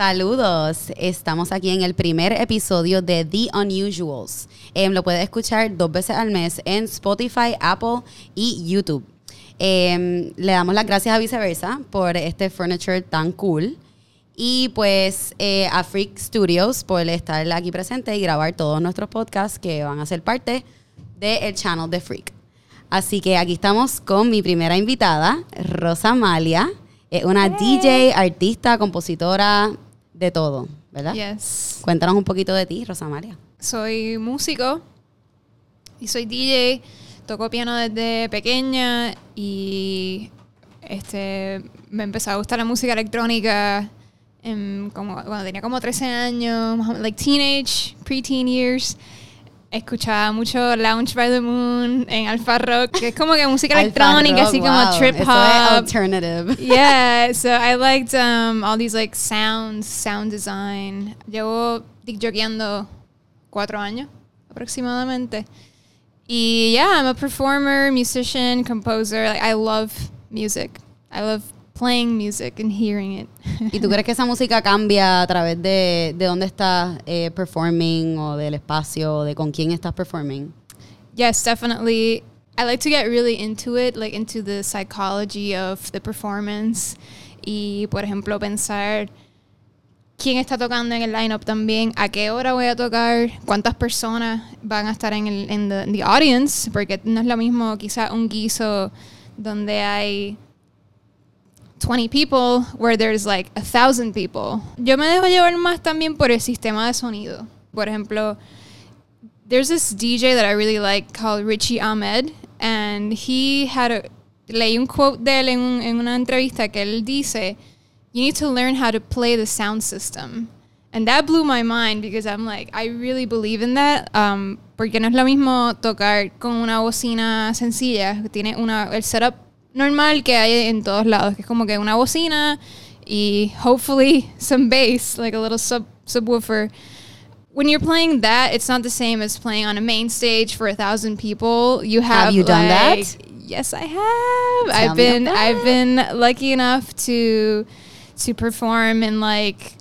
Saludos, estamos aquí en el primer episodio de The Unusuals. Em, lo puedes escuchar dos veces al mes en Spotify, Apple y YouTube. Em, le damos las gracias a Viceversa por este furniture tan cool. Y pues eh, a Freak Studios por estar aquí presente y grabar todos nuestros podcasts que van a ser parte del channel de Freak. Así que aquí estamos con mi primera invitada, Rosa Malia. Es una DJ, artista, compositora, de todo, ¿verdad? Yes. Cuéntanos un poquito de ti, Rosa Malia. Soy músico y soy DJ. Toco piano desde pequeña y este me empezó a gustar la música electrónica en como, cuando tenía como 13 años, like teenage, preteen years. Escuchaba mucho Lounge by the Moon en Alpha Rock, que es como que música electrónica, así wow, como trip eso es hop. alternative. yeah, so I liked um, all these like sounds, sound design. Llevo jogueando cuatro años aproximadamente. Y yeah, I'm a performer, musician, composer. Like I love music. I love playing music and hearing it. ¿Y tú crees que esa música cambia a través de, de dónde estás eh, performing o del espacio o de con quién estás performing? yes, definitely. I like to get really into it, like into the psychology of the performance. Y, por ejemplo, pensar quién está tocando en el lineup también, a qué hora voy a tocar, cuántas personas van a estar en el en the, in the audience, porque no es lo mismo quizá un guiso donde hay 20 people where there's like a thousand people. Yo me dejo llevar más también por el sistema de sonido. Por ejemplo, there's this DJ that I really like called Richie Ahmed, and he had a leí un quote de él en, en una entrevista que él dice, "You need to learn how to play the sound system." And that blew my mind because I'm like, I really believe in that. Um, porque no es lo mismo tocar con una bocina sencilla, tiene una, el setup normal que hay en todos lados, que es como que una bocina y hopefully some bass, like a little sub subwoofer when you're playing that, it's not the same as playing on a main stage for a thousand people. You have, Have you done that? Yes, I have. Tell I've been I've been lucky enough to to perform in like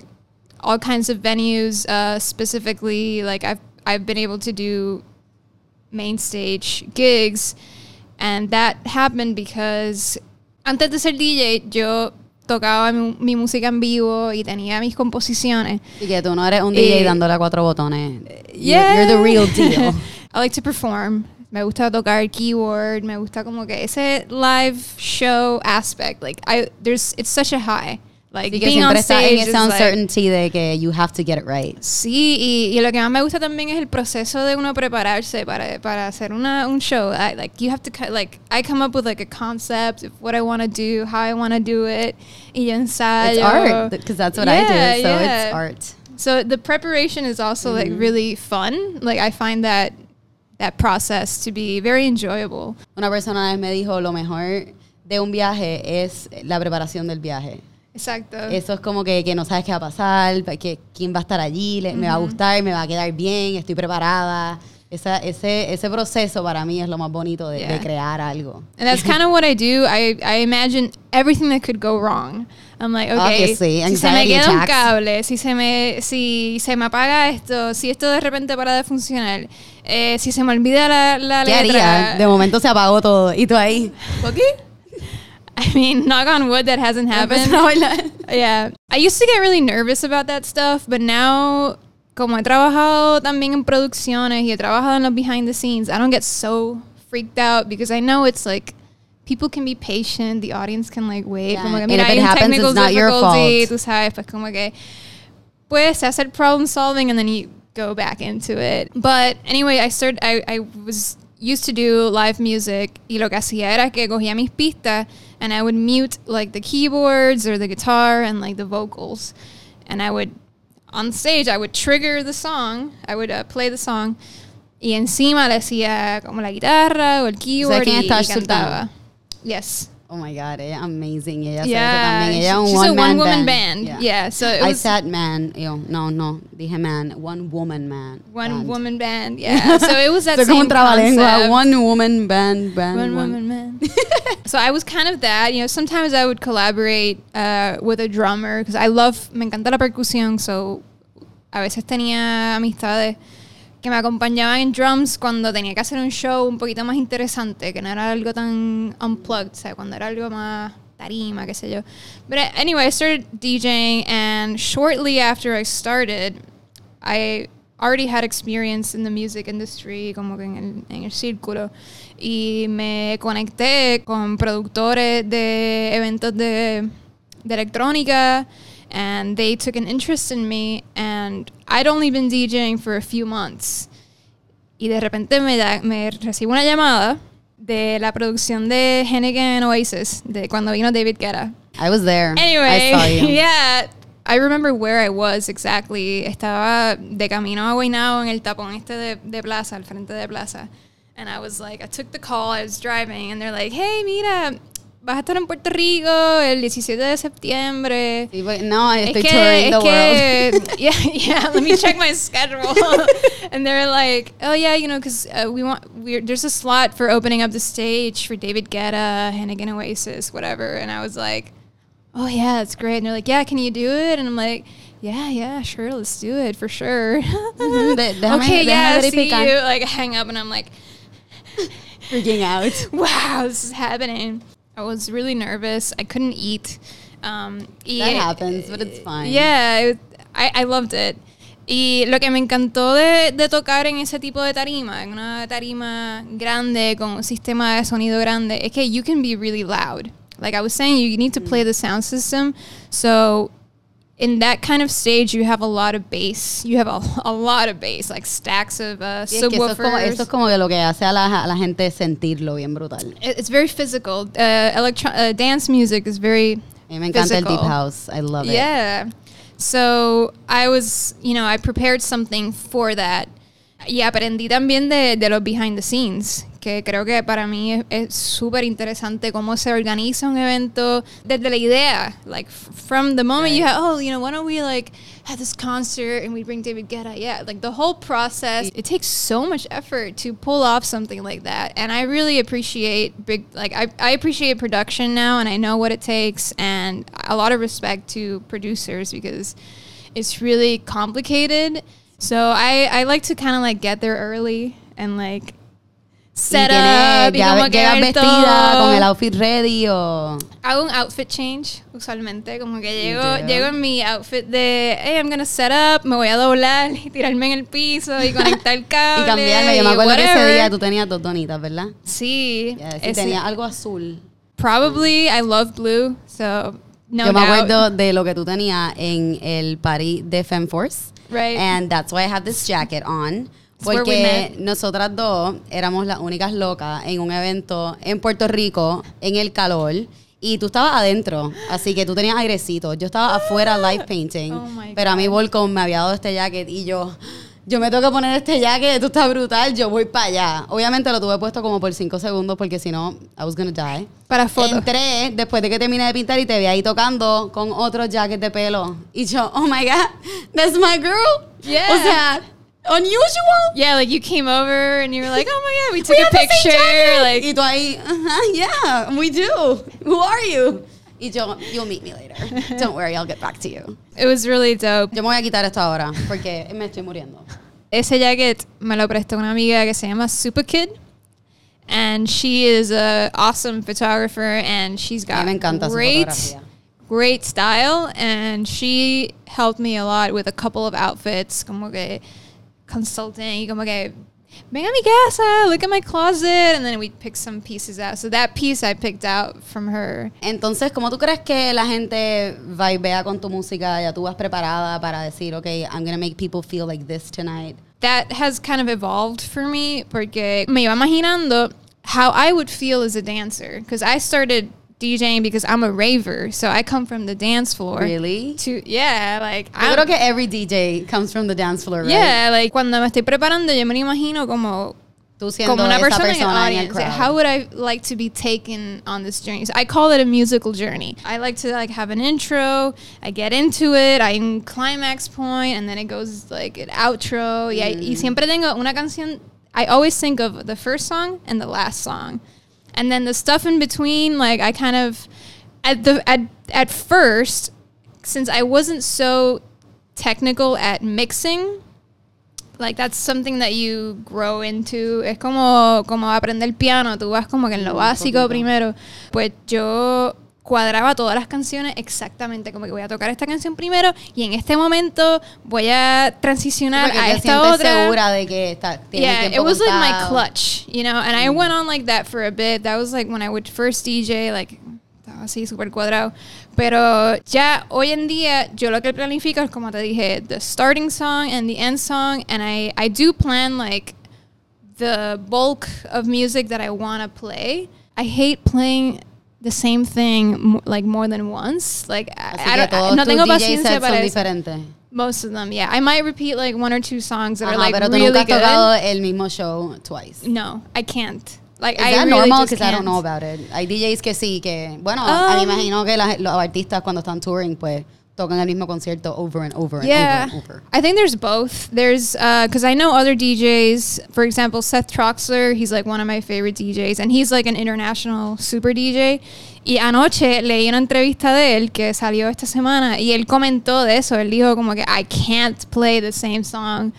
all kinds of venues. Uh, specifically, like I've I've been able to do main stage gigs, and that happened because antes de ser DJ, yo tocaba mi, mi música en vivo y tenía mis composiciones. Y que tú no eres un DJ Eh, dándole a cuatro botones. You're- Yeah. You're the real deal. I like to perform. Me gusta tocar keyboard. Me gusta como que ese live show aspect. Like I, there's, it's such a high. Like Así que being on siempre en stage is esa like- uncertainty de que you have to get it right. Sí, y, y lo que más me gusta también es el proceso de uno prepararse para, para hacer una, un show. I, like you have to like I come up with like a concept of what I want to do, how I want to do it, y yo ensayo. It's art because that's what I Yeah, do. So yeah. it's art. So the preparation is also like Mm-hmm. really fun. Like I find that that process to be very enjoyable. Una persona me dijo lo mejor de un viaje es la preparación del viaje. Exacto. Eso es como que, que no sabes qué va a pasar, que, quién va a estar allí, le- me va a gustar, me va a quedar bien, estoy preparada. Esa, ese, ese proceso para mí es lo más bonito de, de Yeah. crear algo. and that's kind of what I do. I, I imagine everything that could go wrong. I'm like, okay, Obviously, si se me queda un attacks. cable, si se me si se me apaga esto, si esto de repente para de funcionar, eh, si se me olvida la, la ¿Qué haría? letra. De momento se apagó todo y tú ahí. ¿Qué? I mean, knock on wood, that hasn't happened. Yeah. I used to get really nervous about that stuff, but now, como he trabajado también en producciones y he trabajado en los behind the scenes, I don't get so freaked out because I know it's like people can be patient, the audience can like wait. Yeah, Como que and mira, if it happens, it's not your fault. tú sabes, pues como que pues hace el problem solving and then you go back into it. But anyway, I started I, I was used to do live music y lo que hacía era que cogía mis pistas and I would mute like the keyboards or the guitar and like the vocals and I would on stage I would trigger the song, I would uh, play the song y encima le hacía como la guitarra o el keyboard quién y, y cantaba. Yes. Oh my God, ella amazing. Ella Yeah, también. Ella she's a one man one-woman band. band. Yeah, so it I said man. Yo, no, no, dije man. One woman man. One band. woman band, yeah. So it was that como same concept. One woman band. band One woman man. so I was kind of that. You know, sometimes I would collaborate uh, with a drummer because I love, me encanta la percusión. So a veces tenía amistades que me acompañaban en drums cuando tenía que hacer un show un poquito más interesante, que no era algo tan unplugged, o sea, cuando era algo más tarima, qué sé yo. But anyway, I started DJing, and shortly after I started, I already had experience in the music industry, como que en el, en el círculo, y me conecté con productores de eventos de, de electrónica, and they took an interest in me, and I'd only been DJing for a few months. Y de repente me, da, me recibo una llamada de la producción de Hennigan Oasis, de cuando vino David Guetta. I was there. Anyway, I saw you. yeah. I remember where I was exactly. Estaba de camino a Guaynabo en el tapón este de, de plaza, al frente de plaza. And I was like, I took the call, I was driving, and they're like, hey, mira, vas a estar en Puerto Rico el 17 de septiembre. Sí, porque- no, Es estoy que, touring the es world. yeah, yeah. Let me check my schedule. and they're like, oh yeah, you know, because uh, we want, we're, there's a slot for opening up the stage for David Guetta, Heineken Oasis, whatever. And I was like, oh yeah, that's great. And they're like, yeah, can you do it? And I'm like, yeah, yeah, sure, let's do it for sure. De- déjame- okay, déjame yeah, see you. Like hang up, and I'm like, Freaking out. wow, this is happening. I was really nervous. I couldn't eat. Um, y- That happens, but it's fine. Yeah, it- I, I loved it. Y lo que me encantó de, de tocar en ese tipo de tarima, en una tarima grande con un sistema de sonido grande, es que you can be really loud. Like I was saying, you need to play the sound system. So in that kind of stage, you have a lot of bass. You have a, a lot of bass, like stacks of uh, Sí, es que eso, es como, subwoofers. eso es como que lo que hace a la, a la gente sentirlo bien brutal. It- It's very physical. Uh, electro- uh, dance music is very me encanta el deep house. I love it. yeah. So I was, you know, I prepared something for that. Y aprendí también de, de los behind the scenes, que creo que para mí es- súper interesante cómo se organiza un evento desde la idea. Like, from the moment you have, oh, you know, why don't we, like, have this concert and we bring David Guetta? Yeah, like, the whole process, it takes so much effort to pull off something like that. And I really appreciate big, like, I, I appreciate production now and I know what it takes and a lot of respect to producers because it's really complicated. So I, I like to kind of like get there early and like set up y ya como que ver vestida todo. con el outfit ready o Hago un outfit change usualmente, como que llego, do? llego en mi outfit de, hey, I'm gonna set up, me voy a doblar y tirarme en el piso y conectar el cable y cambiarlo. Yo me acuerdo que ese whatever. día tú tenías dos donitas, ¿verdad? Sí, Yeah, sí, ese- tenía algo azul. probably I love blue, so no Yo me doubt. acuerdo de lo que tú tenías en el party de FemForce. Right. And that's why I have this jacket on. Porque nosotras dos éramos las únicas locas en un evento en Puerto Rico, en el calor. Y tú estabas adentro, así que tú tenías airecito. Yo estaba afuera live painting. Oh pero a mí. Volcom me había dado este jacket y yo, yo me tengo que poner este jacket, esto está brutal, yo voy para allá. Obviamente lo tuve puesto como por cinco segundos porque si no, I was gonna die. Para fotos. Entré después de que terminé de pintar y te vi ahí tocando con otro jacket de pelo. Y yo, oh my God, that's my girl. Yeah. O sea, unusual. Yeah, like you came over and you were like, oh my god, we took We a have the same picture. Like, y tú ahí, "Uh-huh, yeah, we do. Who are you? Y yo, you'll meet me later. Don't worry, I'll get back to you. it was really dope. Yo me voy a quitar esto ahora porque me estoy muriendo. Ese jacket me lo prestó una amiga que se llama Super Kid. And she is a awesome photographer and she's A got mí me encanta su great great style and she helped me a lot with a couple of outfits como que consulting y como que ven a mi casa uh, look at my closet. And then we pick some pieces out. So that piece I picked out from her. Entonces, ¿cómo tú crees que la gente vibea con tu música? Ya tú vas preparada para decir, ok, I'm gonna make people feel like this tonight. that has kind of evolved for me porque me iba imaginando how I would feel as a dancer. Because I started DJing because I'm a raver so I come from the dance floor Really? to yeah like I'm- creo que every DJ comes from the dance floor, right? yeah like cuando me estoy preparando yo me imagino como Tú siendo como una persona, persona en audience. crowd. How would I like to be taken on this journey? So I call it a musical journey. I like to like have an intro. I get into it. I'm climax point, and then it goes like an outro. Y, y Mm. siempre tengo una canción. I always think of the first song and the last song. And then the stuff in between, like I kind of at the at at first, since I wasn't so technical at mixing, like that's something that you grow into. Es como, como aprender el piano, tú vas como que en lo mm, básico primero. Pues yo cuadraba todas las canciones exactamente, como que voy a tocar esta canción primero y en este momento voy a transicionar a esta otra. segura de que está, tienes Yeah, tiempo it was like my contado. clutch, you know, and I went on like that for a bit. That was like when I would first DJ, like estaba así súper cuadrado. Pero ya hoy en día yo lo que planifico es como te dije, the starting song and the end song, and I I do plan like the bulk of music that I want to play. I hate playing the same thing like more than once. Like I, I no tengo DJ paciencia para eso. diferentes. Most of them, yeah. I might repeat like one or two songs that Ajá, are like pero tú really nunca has good. tocado el mismo show twice. No, I can't. Like Is I that really normal? Because I don't know about it. Hay DJs que sí, que... Bueno, Um, imagino que la- los artistas cuando están touring, pues, tocan el mismo concierto over and over and Yeah, over and over. I think there's both. There's because I know other DJs. For example, Seth Troxler. He's like one of my favorite DJs, and he's like an international super DJ. Y anoche leí una entrevista de él que salió esta semana y él comentó de eso. Él dijo como que I can't play the same song,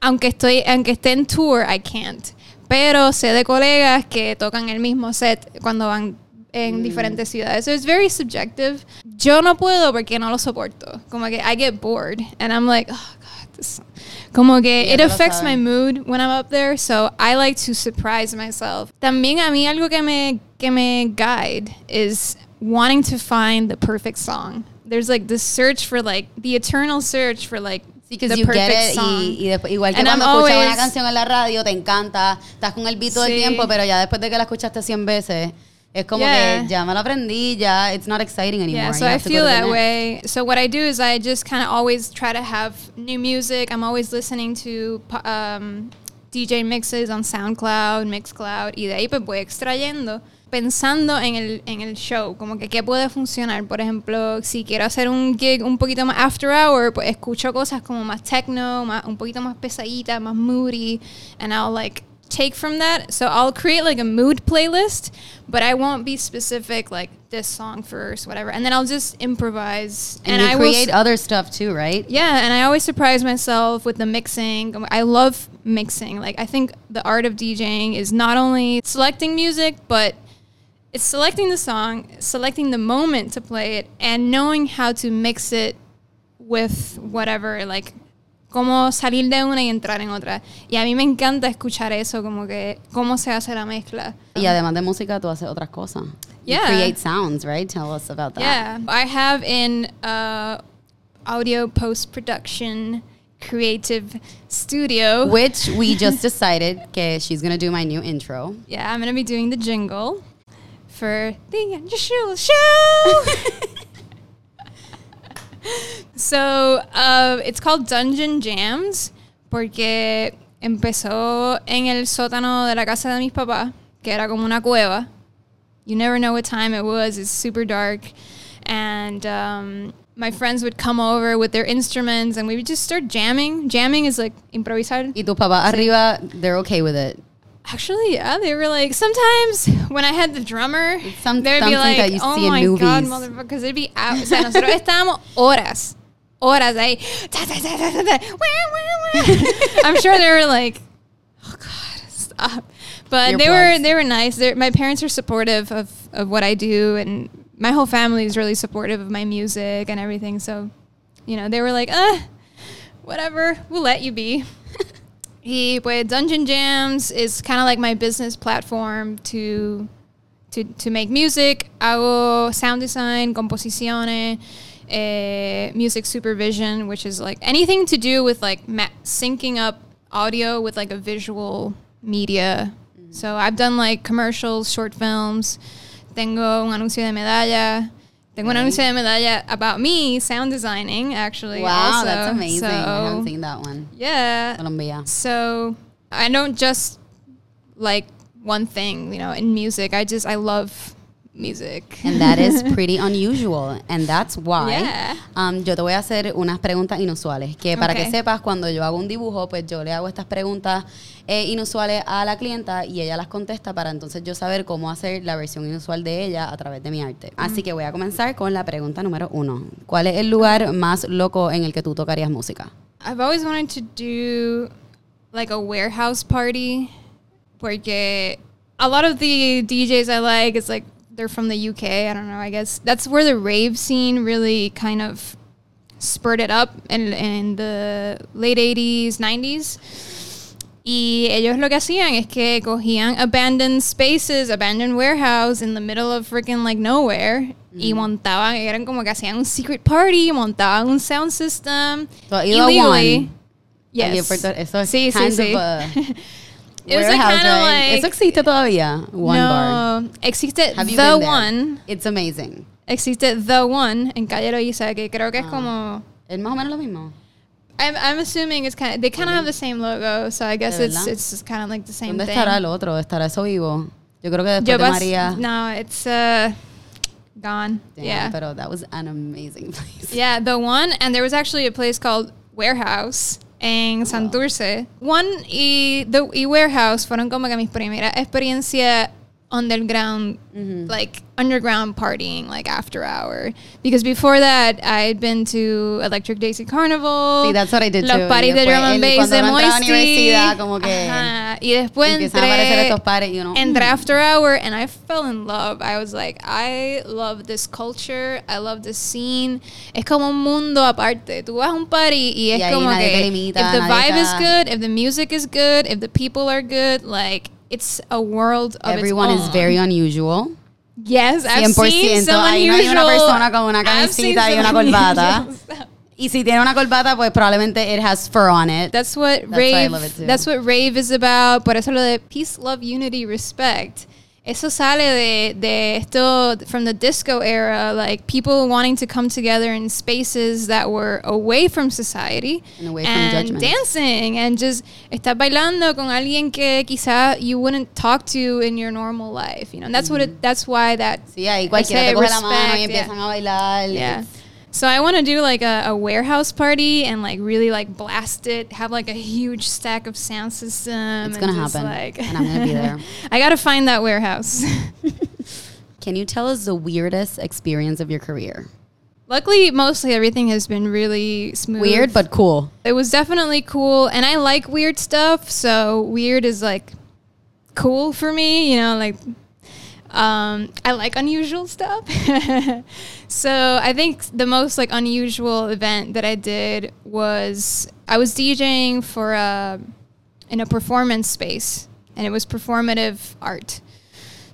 aunque estoy, aunque esté en tour, I can't. Pero sé de colegas que tocan el mismo set cuando van en diferentes ciudades. So it's very subjective. Yo no puedo porque no lo soporto. Como que I get bored and I'm like, oh God, this. Como que it affects my mood when I'm up there. So I like to surprise myself. También a mí algo que me que me guide is wanting to find the perfect song. There's like this search for like the eternal search for like Sí, you get it y, y después, igual que And cuando I'm escuchas una canción en la radio, te encanta, estás con el beat todo el tiempo, pero ya después de que la escuchaste 100 veces, es como Yeah. que ya me la aprendí, ya it's not exciting anymore. Yeah, so I feel that way. So what I do is I just kind of always try to have new music. I'm always listening to um, DJ mixes on SoundCloud, Mixcloud, y de ahí pues voy extrayendo pensando en el, en el show, como que qué puede funcionar. Por ejemplo, si quiero hacer un gig un poquito más after hour, pues escucho cosas como más techno, más, un poquito más pesaditas, más moody, and I'll like take from that. So I'll create like a mood playlist, but I won't be specific like this song first, whatever. And then I'll just improvise. And, you I create s- other stuff too, right? yeah, and I always surprise myself with the mixing. I love mixing. Like I think the art of DJing is not only selecting music, but it's selecting the song, selecting the moment to play it, and knowing how to mix it with whatever, like cómo salir de una y entrar en otra. Y a mí me encanta escuchar eso, como que cómo se hace la mezcla. Y además de música, tú haces otras cosas. You Yeah. create sounds, right? Tell us about that. Yeah, I have in uh, audio post production creative studio. Which we just decided que she's gonna do my new intro. yeah, I'm gonna be doing the jingle for the unusual show. so uh, it's called Dungeon Jams porque empezó en el sótano de la casa de mis papás, que era como una cueva. You never know what time it was. It's super dark. And um, my friends would come over with their instruments and we would just start jamming. Jamming is like improvisar. Y tus papás arriba, they're okay with it. Actually, yeah, they were like sometimes when I had the drummer, some- they'd be like, that you "Oh see in my god, movies." motherfuckers!" It'd be out. O sea, nosotros estábamos horas, horas ahí. ta, ta, ta, ta, ta, ta, wah, wah, wah. I'm sure they were like, "Oh god, stop!" But they were they were nice. They're, my parents are supportive of of what I do, and my whole family is really supportive of my music and everything. So, you know, they were like, "Uh, whatever, we'll let you be." Y pues Dungeon Jams is kind of like my business platform to to to make music. Hago sound design, composiciones, eh, music supervision, which is like anything to do with like ma- syncing up audio with like a visual media. So I've done like commercials, short films. Tengo un anuncio de medalla. Tengo un Okay. anuncio de medalla about me sound designing actually. Wow, also. that's amazing. I So- haven't seen that one. yeah. Colombia. So I don't just like one thing, you know, in music. I just I love music. And that is pretty unusual. And that's why. Yeah. Um, yo te voy a hacer unas preguntas inusuales. Que para que Ok. sepas, cuando yo hago un dibujo, pues yo le hago estas preguntas eh, inusuales a la clienta y ella las contesta para entonces yo saber cómo hacer la versión inusual de ella a través de mi arte. Así que voy a comenzar con la pregunta número uno. ¿Cuál es el lugar más loco en el que tú tocarías música? I've always wanted to do like a warehouse party porque a lot of the DJs I like it's like they're from the UK, I don't know, I guess. That's where the rave scene really kind of spurted up in, in the late 80s, 90s. Y ellos lo que hacían es que cogían abandoned spaces, abandoned warehouse in the middle of freaking like nowhere y montaban, eran como que hacían un secret party, montaban un sound system. So, illegally. Yes. Eso es Sí, sí, sí. It was like kind of like Eso existe todavía. One bar. no, existe Have you the been there? one, It's amazing. existe the one en Calle Loíza que creo que es Ah. como Es más o menos lo mismo. I'm, I'm assuming it's kind of they kind of have the same logo, so I guess ¿De it's verdad? it's just kind of like the same ¿Dónde thing. estará el otro? ¿Estará eso vivo? Yo creo que después Yo de pas- María. No, it's uh gone. Damn, yeah. Pero that was an amazing place. Yeah, the one, and there was actually a place called Warehouse en Santurce. One y, the, y Warehouse fueron como que mis primeras experiencia underground, like underground partying, like after hour. Because before that, I'd been to Electric Daisy Carnival. Sí, that's what I did Los too. parties de drum and bass de uno entra a la Moisty. como que Ajá. Y después entré, estos pares y uno. entré mm. after hour and I fell in love. I was like, I love this culture. I love this scene. Es como un mundo aparte. Tú vas a un party y es Y como que limita, if the vibe is good, if the music is good, if the people are good, like it's a world of Everyone is very unusual. Yes, I've 100%. seen some Ahí no hay una unusual- persona con una camisita y una corbata. unusual. Y si tiene una corbata, pues probablemente it has fur on it. That's what That's why I rave. love it too. That's what rave is about. Por eso lo de peace, love, unity, respect. Eso sale de, de esto from the disco era, like people wanting to come together in spaces that were away from society And away from judgment. dancing and just estar bailando con alguien que quizá you wouldn't talk to in your normal life, you know. And that's what it. That's why that. Sí, ahí cualquiera te coge la mano y respect, yeah. empiezan a bailar. Yeah. So I want to do like a, a warehouse party and like really like blast it, have like a huge stack of sound system. It's and gonna happen, Like, and I'm gonna be there. I gotta find that warehouse. Can you tell us the weirdest experience of your career? Luckily, mostly everything has been really smooth. Weird, but cool. it was definitely cool, and I like weird stuff. So weird is like cool for me, you know, like. Um, I like unusual stuff. so I think the most like unusual event that I did was I was DJing for a in a performance space, and it was performative art.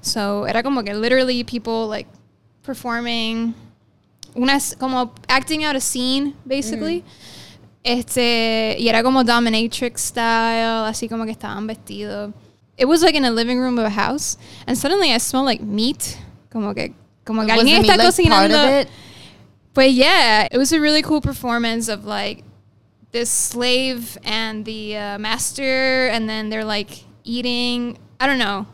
So era como que literally people like performing, unas como acting out a scene basically. Este, y era como dominatrix style, así como que estaban vestidos. It was like in a living room of a house, and suddenly I smell like meat, como que como que Was alguien the está meat, like, part cocinando. of it? But yeah, it was a really cool performance of like this slave and the uh, master, and then they're like eating. I don't know.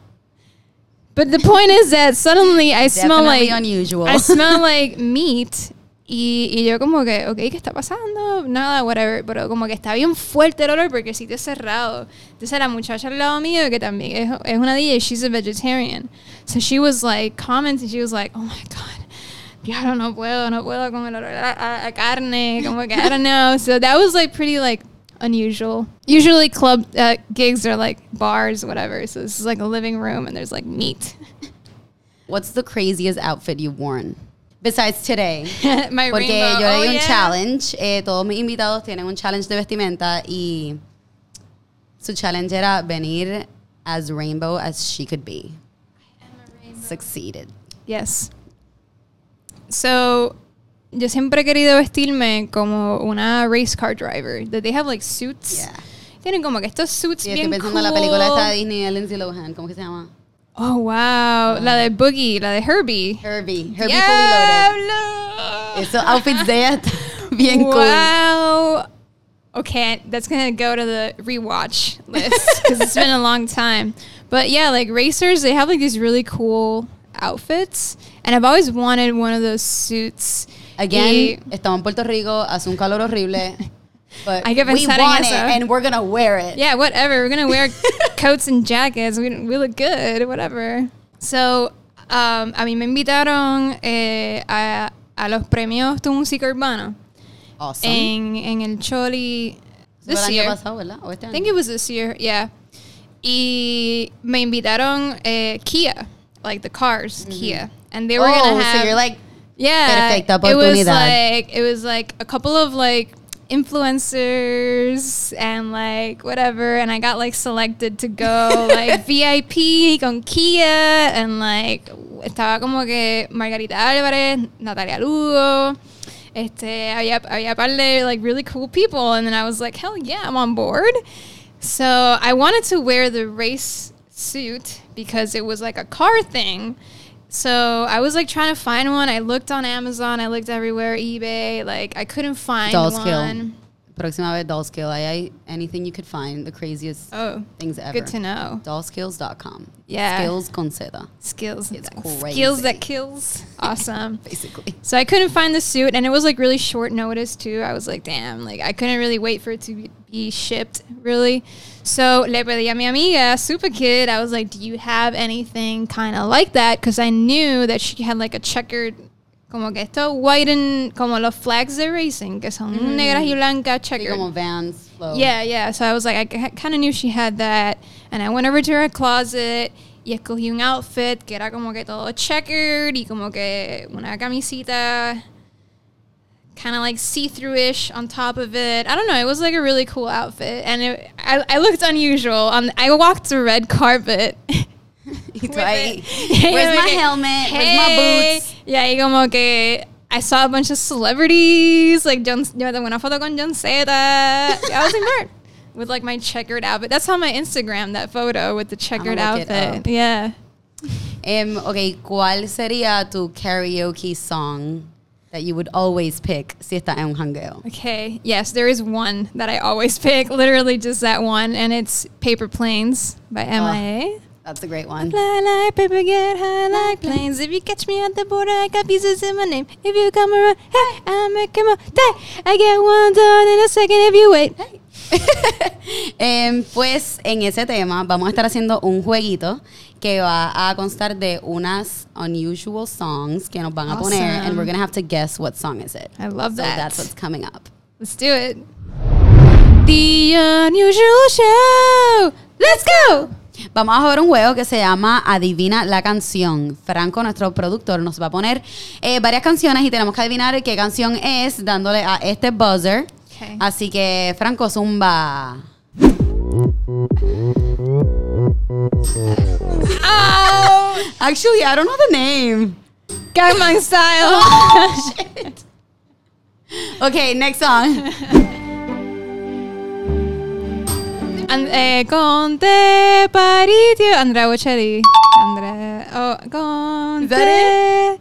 But the point is that suddenly I smell Definitely like unusual. I smell like meat. Y, y yo como que, ok, ¿qué está pasando? Nada, whatever. Pero como que está bien fuerte el olor porque el sitio es cerrado. Entonces la muchacha al lado mío, que también es, es una DJ, she's a vegetarian. So she was like commenting, she was like, oh my God. Diablo, no puedo, no puedo con el olor a, a- a carne, como que, I don't know. So that was like pretty like unusual. Usually club uh, gigs are like bars, whatever. So this is like a living room and there's like meat. What's the craziest outfit you've worn? Besides today. My Porque rainbow. yo oh, le di un yeah. challenge. eh, todos mis invitados tienen un challenge de vestimenta y su challenge era venir as rainbow as she could be. Succeeded. Yes. So, yo siempre he querido vestirme como una race car driver. That they have like suits. Yeah. Tienen como que estos suits Sí, bien estoy pensando cool. en la película esta de Disney Lindsay Lohan. ¿Cómo que se llama? Oh, wow. La de Boogie, la de Herbie. Herbie. Herbie Fully Loaded. Esos outfits de ella bien cool. Wow. Okay, that's gonna go to the rewatch list because it's been a long time. But yeah, like racers, they have like these really cool outfits, and I've always wanted one of those suits. Again, Y- estamos en Puerto Rico, hace un calor horrible. But Hay que we want it eso. and we're gonna wear it. yeah, whatever. We're gonna wear coats and jackets. We, we look good, whatever. So, um, a mí me invitaron eh, a, a los premios Tu Música Urbana Awesome. en, en el Choli el this año year. pasado, ¿verdad? ¿O este I think it was this year, yeah. Y me invitaron eh, Kia, like the cars, Kia, and they were oh, gonna have. so you're like, yeah, perfecta it was like it was like a couple of like influencers and like whatever, and I got like selected to go like VIP con Kia, and like estaba como que Margarita Álvarez, Natalia Lugo. Este, había, había par de like really cool people, and then I was like, hell yeah, I'm on board. So I wanted to wear the race suit because it was like a car thing. So I was like trying to find one. I looked on Amazon, I looked everywhere, eBay, like I couldn't find Doll one. skill. Próxima vez, doll. Ahí hay anything you could find, the craziest Oh, things ever. good to know. Dollskills.com. Yeah. Skills con Z, Skills. It's Skills crazy. that kills. Awesome. basically. So I couldn't find the suit, and it was like really short notice too. I was like, damn, like I couldn't really wait for it to be- be shipped, really. So le pedí a mi amiga, Super Kid. I was like, do you have anything kind of like that? Because I knew that she had like a checkered, como que esto white and como los flags de racing, que son negras y blancas checkered. como Vans, flow. Yeah, yeah. So I was like, I kind of knew she had that. And I went over to her closet y escogí un outfit que era como que todo checkered y como que una camisita kind of like see-through-ish on top of it. I don't know. It was like a really cool outfit. And it, I, I looked unusual. Um, I walked the red carpet. Y tú ahí. Where's my helmet? Where's my boots? Yeah, y como que I saw a bunch of celebrities, like John, yo me tomé una foto con John Zeta. I was in part with like my checkered outfit. That's on my Instagram, that photo with the checkered outfit. Yeah. Em, ok, ¿cuál sería tu karaoke song that you would always pick si estás en un jangueo? Okay. Yes, there is one that I always pick, literally just that one, and it's Paper Planes by ah. MIA. That's a great one. Fly like paper, get high like planes. If you catch me at the border, I got pieces in my name. If you come around, hey, him a day. I get one done in a second if you wait. Em, pues en ese tema vamos a estar haciendo un jueguito que va a constar de unas unusual songs que nos van a poner and we're gonna have to guess what song is it. I love So that. that's what's coming up. Let's do it. The unusual show. Let's go. Vamos a jugar un juego que se llama Adivina la canción. Franco, nuestro productor, nos va a poner eh, varias canciones y tenemos que adivinar qué canción es dándole a este buzzer. Okay. Así que, Franco, zumba. Oh, Actually, I don't know the name. Gangnam Style. Oh, shit. Okay, next song. And, eh, con te partirò. Andrea Bocelli. Andrea. Oh, con Is that te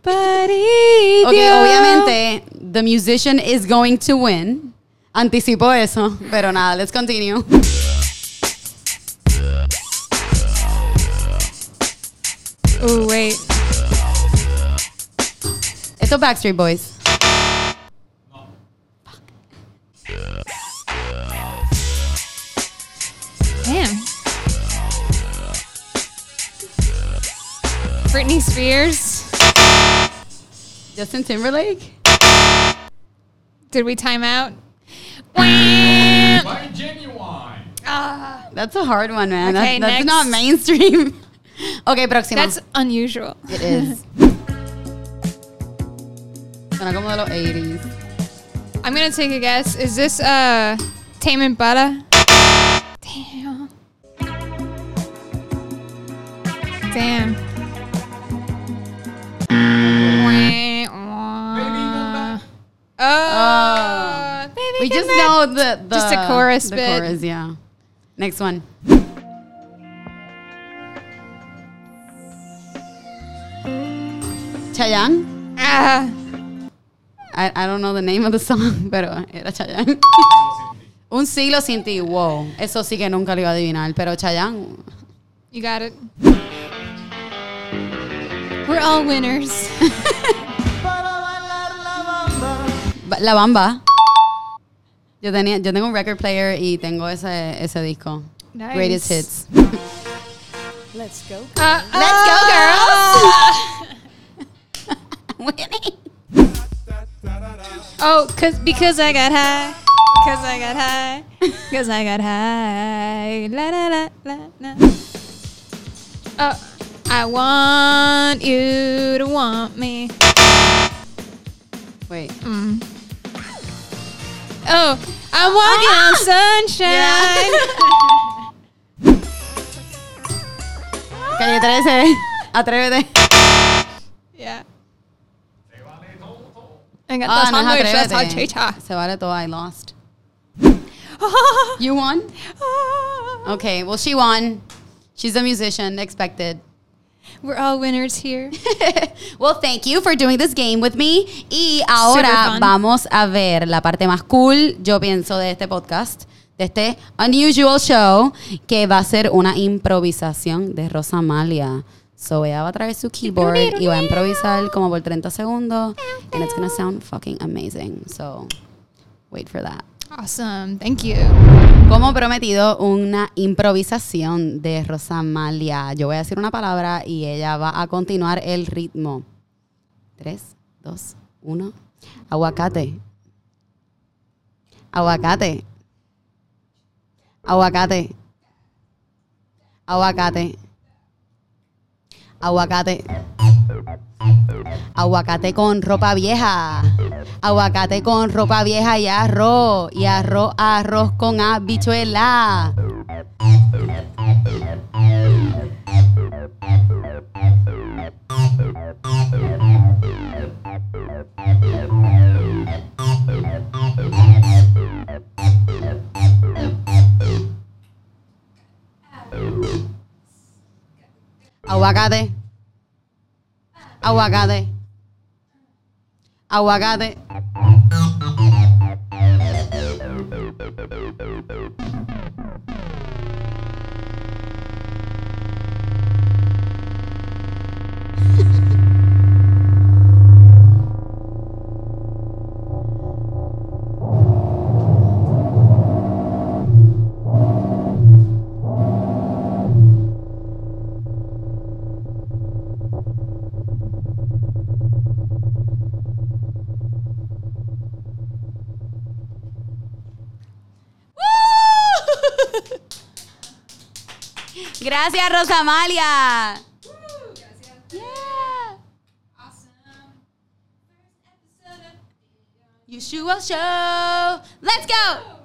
partirò. Ok, obviamente, the musician is going to win. Anticipo eso, pero nada, let's continue. Oh, wait. Esto es Backstreet Boys. Britney Justin Timberlake. Did we time out? By Ginuwine. Ah, That's a hard one, man. Okay, that's, that's not mainstream. okay, próxima. that's unusual. It is. Suena como de los 80s. I'm gonna take a guess. Is this uh Tame Impala? Damn. Damn. Oh, We just know the, the Just a chorus the bit. chorus, yeah. Next one. Chayanne. Ah, I, I don't know the name of the song, pero era Chayanne. Un siglo sin ti, wow. Eso sí que nunca lo iba a adivinar, pero Chayanne. you got it. We're all winners. La Bamba. Yo, tenía, yo tengo un record player y tengo ese, ese disco. Nice. Greatest hits. Let's go. Uh, Let's go, girls! Winning. Oh, cause because I got high. Cause I got high. Cause I got high. La la la la la. Oh, I want you to want me. Wait. Mm. Oh, I'm walking on sunshine. Calle 13. Atrévete. Yeah. I got Ah, the no es sandwich. That's how atrévete. chicha. Se vale todo. I lost. You won? Okay, well, she won. She's a musician, expected. We're all winners here. well, thank you for doing this game with me. Y ahora vamos a ver la parte más cool, yo pienso, de este podcast, de este unusual show, que va a ser una improvisación de Rosa Malia. So ella va a traer su keyboard y va a improvisar como por 30 segundos. And it's gonna sound fucking amazing. So, wait for that. Awesome. Thank you. Como prometido, una improvisación de Rosamalia. Yo voy a decir una palabra y ella va a continuar el ritmo. 3, 2, 1. Aguacate. Aguacate. Aguacate. Aguacate. Aguacate. Aguacate con ropa vieja. Aguacate con ropa vieja y arroz. Y arroz, arroz con habichuela. Aguacate. Aguacate. Aguacate. Gracias, Rosamalia. Yeah. Usual show. Let's go.